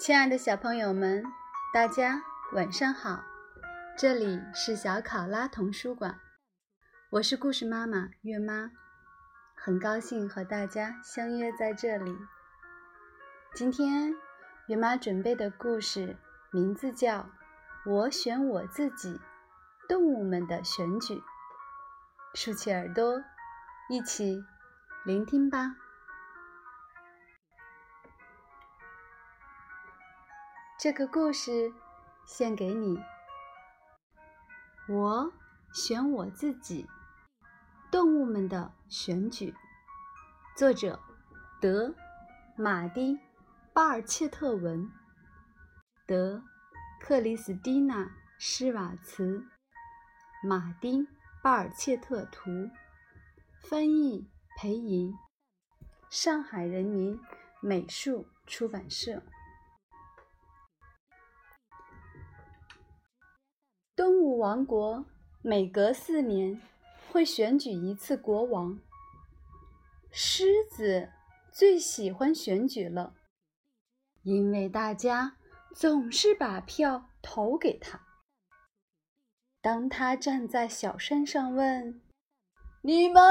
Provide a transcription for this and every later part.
亲爱的小朋友们，大家晚上好！这里是小考拉童书馆，我是故事妈妈月妈，很高兴和大家相约在这里。今天月妈准备的故事名字叫《我选我自己：动物们的选举》，竖起耳朵，一起聆听吧。这个故事献给你。我选我自己。动物们的选举。作者：德马丁巴尔切特文，德克里斯蒂娜施瓦茨，马丁巴尔切特图，翻译裴莹，上海人民美术出版社。动物王国每隔四年会选举一次国王。狮子最喜欢选举了，因为大家总是把票投给他。当他站在小山上问：“你们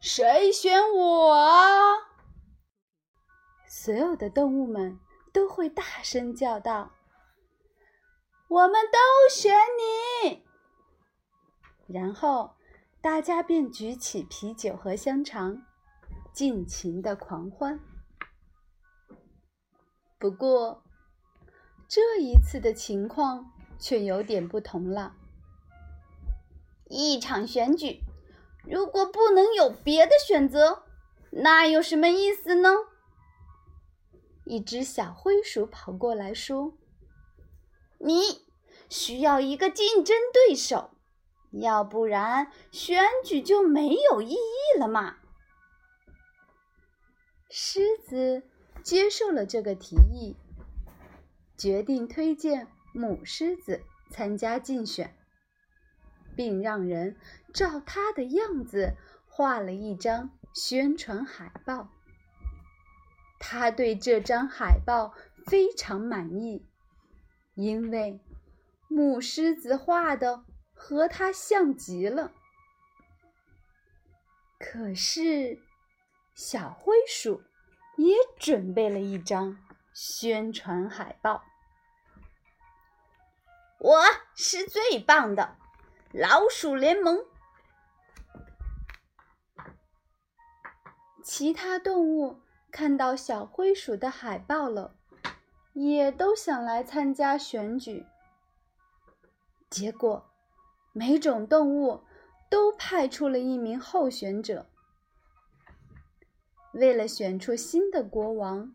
谁选我啊？”所有的动物们都会大声叫道。我们都选你，然后大家便举起啤酒和香肠，尽情的狂欢。不过，这一次的情况却有点不同了。一场选举，如果不能有别的选择，那有什么意思呢？一只小灰鼠跑过来说。你需要一个竞争对手，要不然选举就没有意义了嘛。狮子接受了这个提议，决定推荐母狮子参加竞选，并让人照它的样子画了一张宣传海报。他对这张海报非常满意。因为母狮子画的和它像极了，可是小灰鼠也准备了一张宣传海报。我是最棒的老鼠联盟。其他动物看到小灰鼠的海报了。也都想来参加选举，结果每种动物都派出了一名候选者。为了选出新的国王，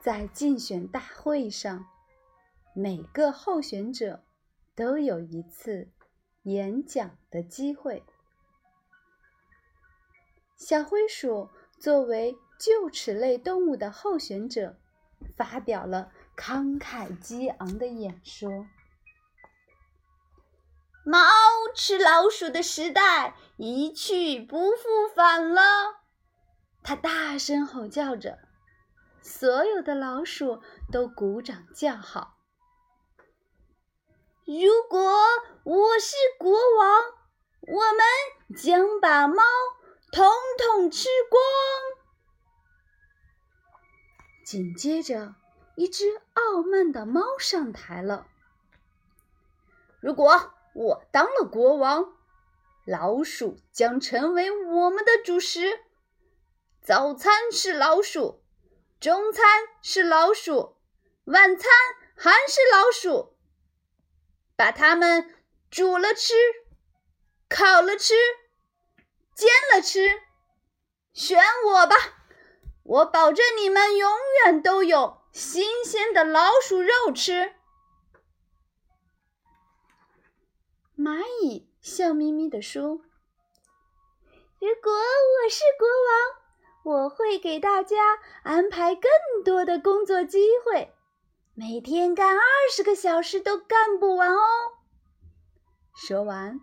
在竞选大会上，每个候选者都有一次演讲的机会。小灰鼠作为臼齿类动物的候选者。发表了慷慨激昂的演说。猫吃老鼠的时代一去不复返了，他大声吼叫着，所有的老鼠都鼓掌叫好。如果我是国王，我们将把猫统统吃光。紧接着，一只傲慢的猫上台了。如果我当了国王，老鼠将成为我们的主食。早餐是老鼠，中餐是老鼠，晚餐还是老鼠。把它们煮了吃，烤了吃，煎了吃，选我吧。我保证你们永远都有新鲜的老鼠肉吃。蚂蚁笑眯眯地说：“如果我是国王，我会给大家安排更多的工作机会，每天干二十个小时都干不完哦。”说完，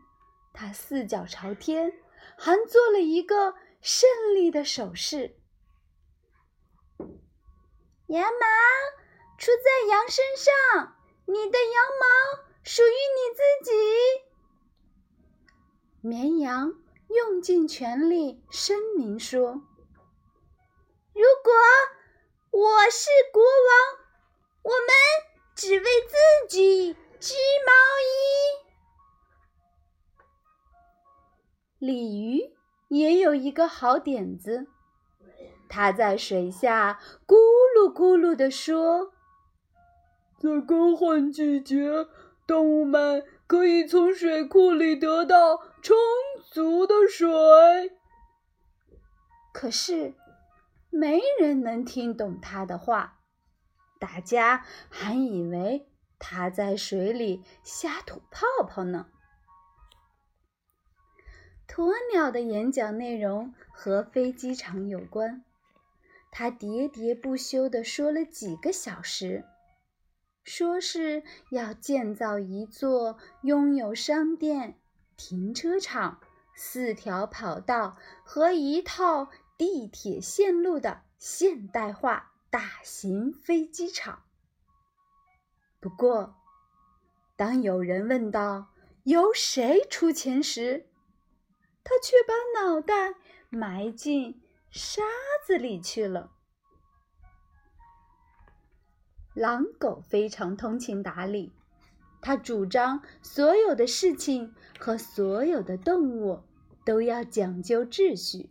他四脚朝天，还做了一个胜利的手势。羊毛，出在羊身上，你的羊毛属于你自己。绵羊用尽全力声明说：“如果我是国王，我们只为自己织毛衣。”鲤鱼也有一个好点子，它在水下咕噜咕噜地说：“在更换季节，动物们可以从水库里得到充足的水。”可是，没人能听懂他的话，大家还以为他在水里瞎吐泡泡呢。鸵鸟的演讲内容和飞机场有关，他喋喋不休地说了几个小时，说是要建造一座拥有商店、停车场、四条跑道和一套地铁线路的现代化大型飞机场。不过，当有人问到由谁出钱时，他却把脑袋埋进沙子里去了。狼狗非常通情达理，他主张所有的事情和所有的动物都要讲究秩序，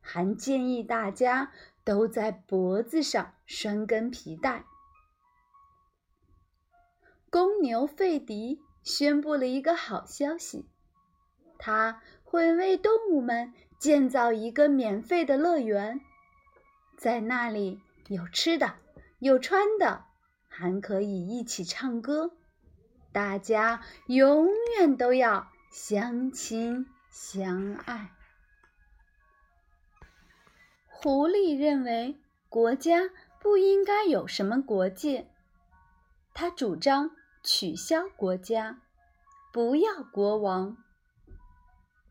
还建议大家都在脖子上拴根皮带。公牛费迪宣布了一个好消息。他会为动物们建造一个免费的乐园，在那里有吃的，有穿的，还可以一起唱歌。大家永远都要相亲相爱。狐狸认为国家不应该有什么国界，他主张取消国家，不要国王。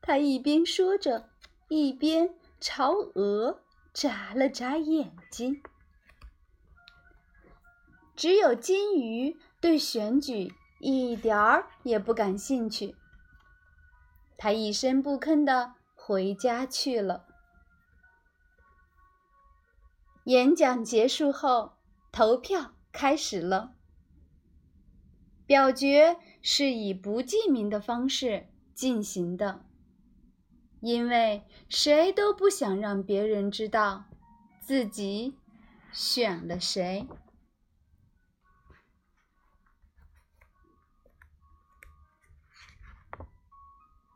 他一边说着，一边朝鹅眨了眨眼睛。只有金鱼对选举一点儿也不感兴趣，他一声不吭地回家去了。演讲结束后，投票开始了。表决是以不记名的方式进行的。因为谁都不想让别人知道自己选了谁。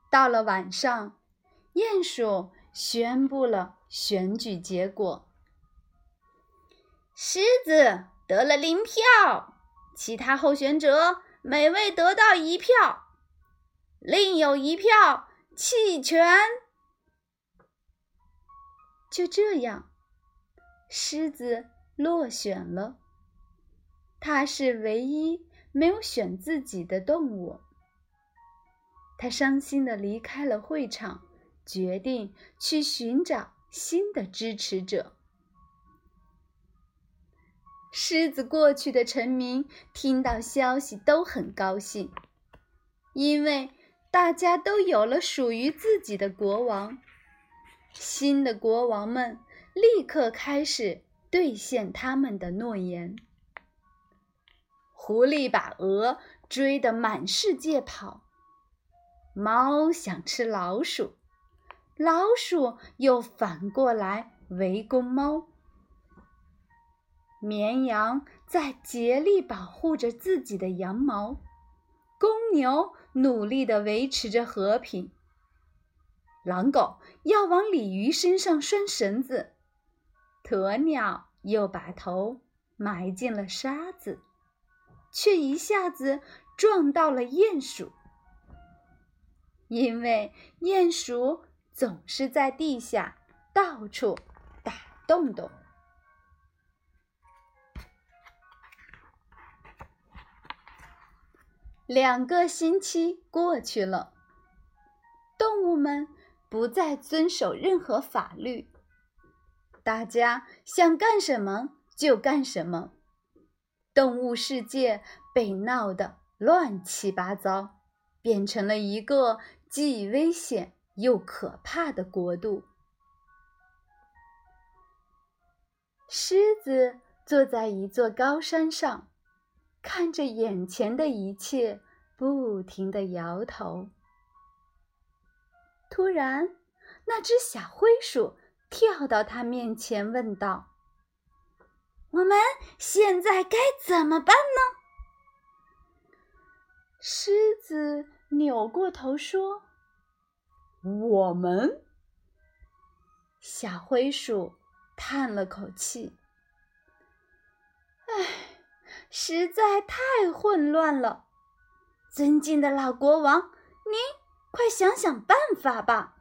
到了晚上，鼹鼠宣布了选举结果：狮子得了零票，其他候选者每位得到一票，另有一票。弃权。就这样，狮子落选了。它是唯一没有选自己的动物。它伤心的离开了会场，决定去寻找新的支持者。狮子过去的臣民听到消息都很高兴，因为。大家都有了属于自己的国王，新的国王们立刻开始兑现他们的诺言。狐狸把鹅追得满世界跑，猫想吃老鼠，老鼠又反过来围攻猫。绵羊在竭力保护着自己的羊毛。公牛努力地维持着和平。狼狗要往鲤鱼身上拴绳子，鸵鸟又把头埋进了沙子，却一下子撞到了鼹鼠，因为鼹鼠总是在地下到处打洞洞。两个星期过去了，动物们不再遵守任何法律，大家想干什么就干什么，动物世界被闹得乱七八糟，变成了一个既危险又可怕的国度。狮子坐在一座高山上，看着眼前的一切，不停地摇头。突然，那只小灰鼠跳到他面前，问道：“我们现在该怎么办呢？”狮子扭过头说：“我们。”小灰鼠。叹了口气，唉，实在太混乱了。尊敬的老国王，您快想想办法吧。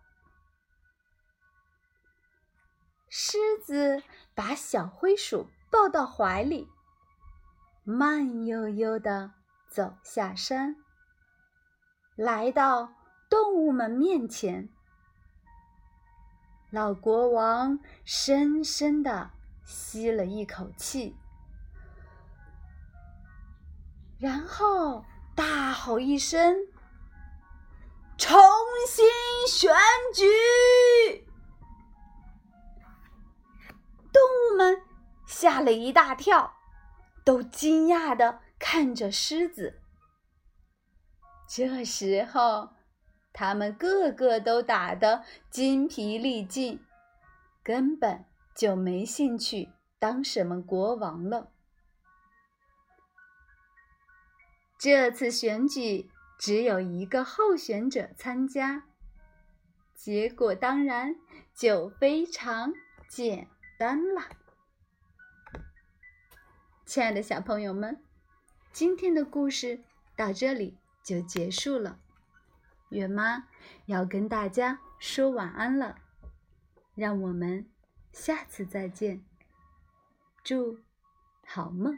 狮子把小灰鼠抱到怀里，慢悠悠地走下山，来到动物们面前。老国王深深地吸了一口气，然后大吼一声：“重新选举！”动物们吓了一大跳，都惊讶的看着狮子。这时候。他们个个都打得筋疲力尽，根本就没兴趣当什么国王了。这次选举只有一个候选者参加，结果当然就非常简单了。亲爱的小朋友们，今天的故事到这里就结束了。月妈要跟大家说晚安了，让我们下次再见，祝好梦。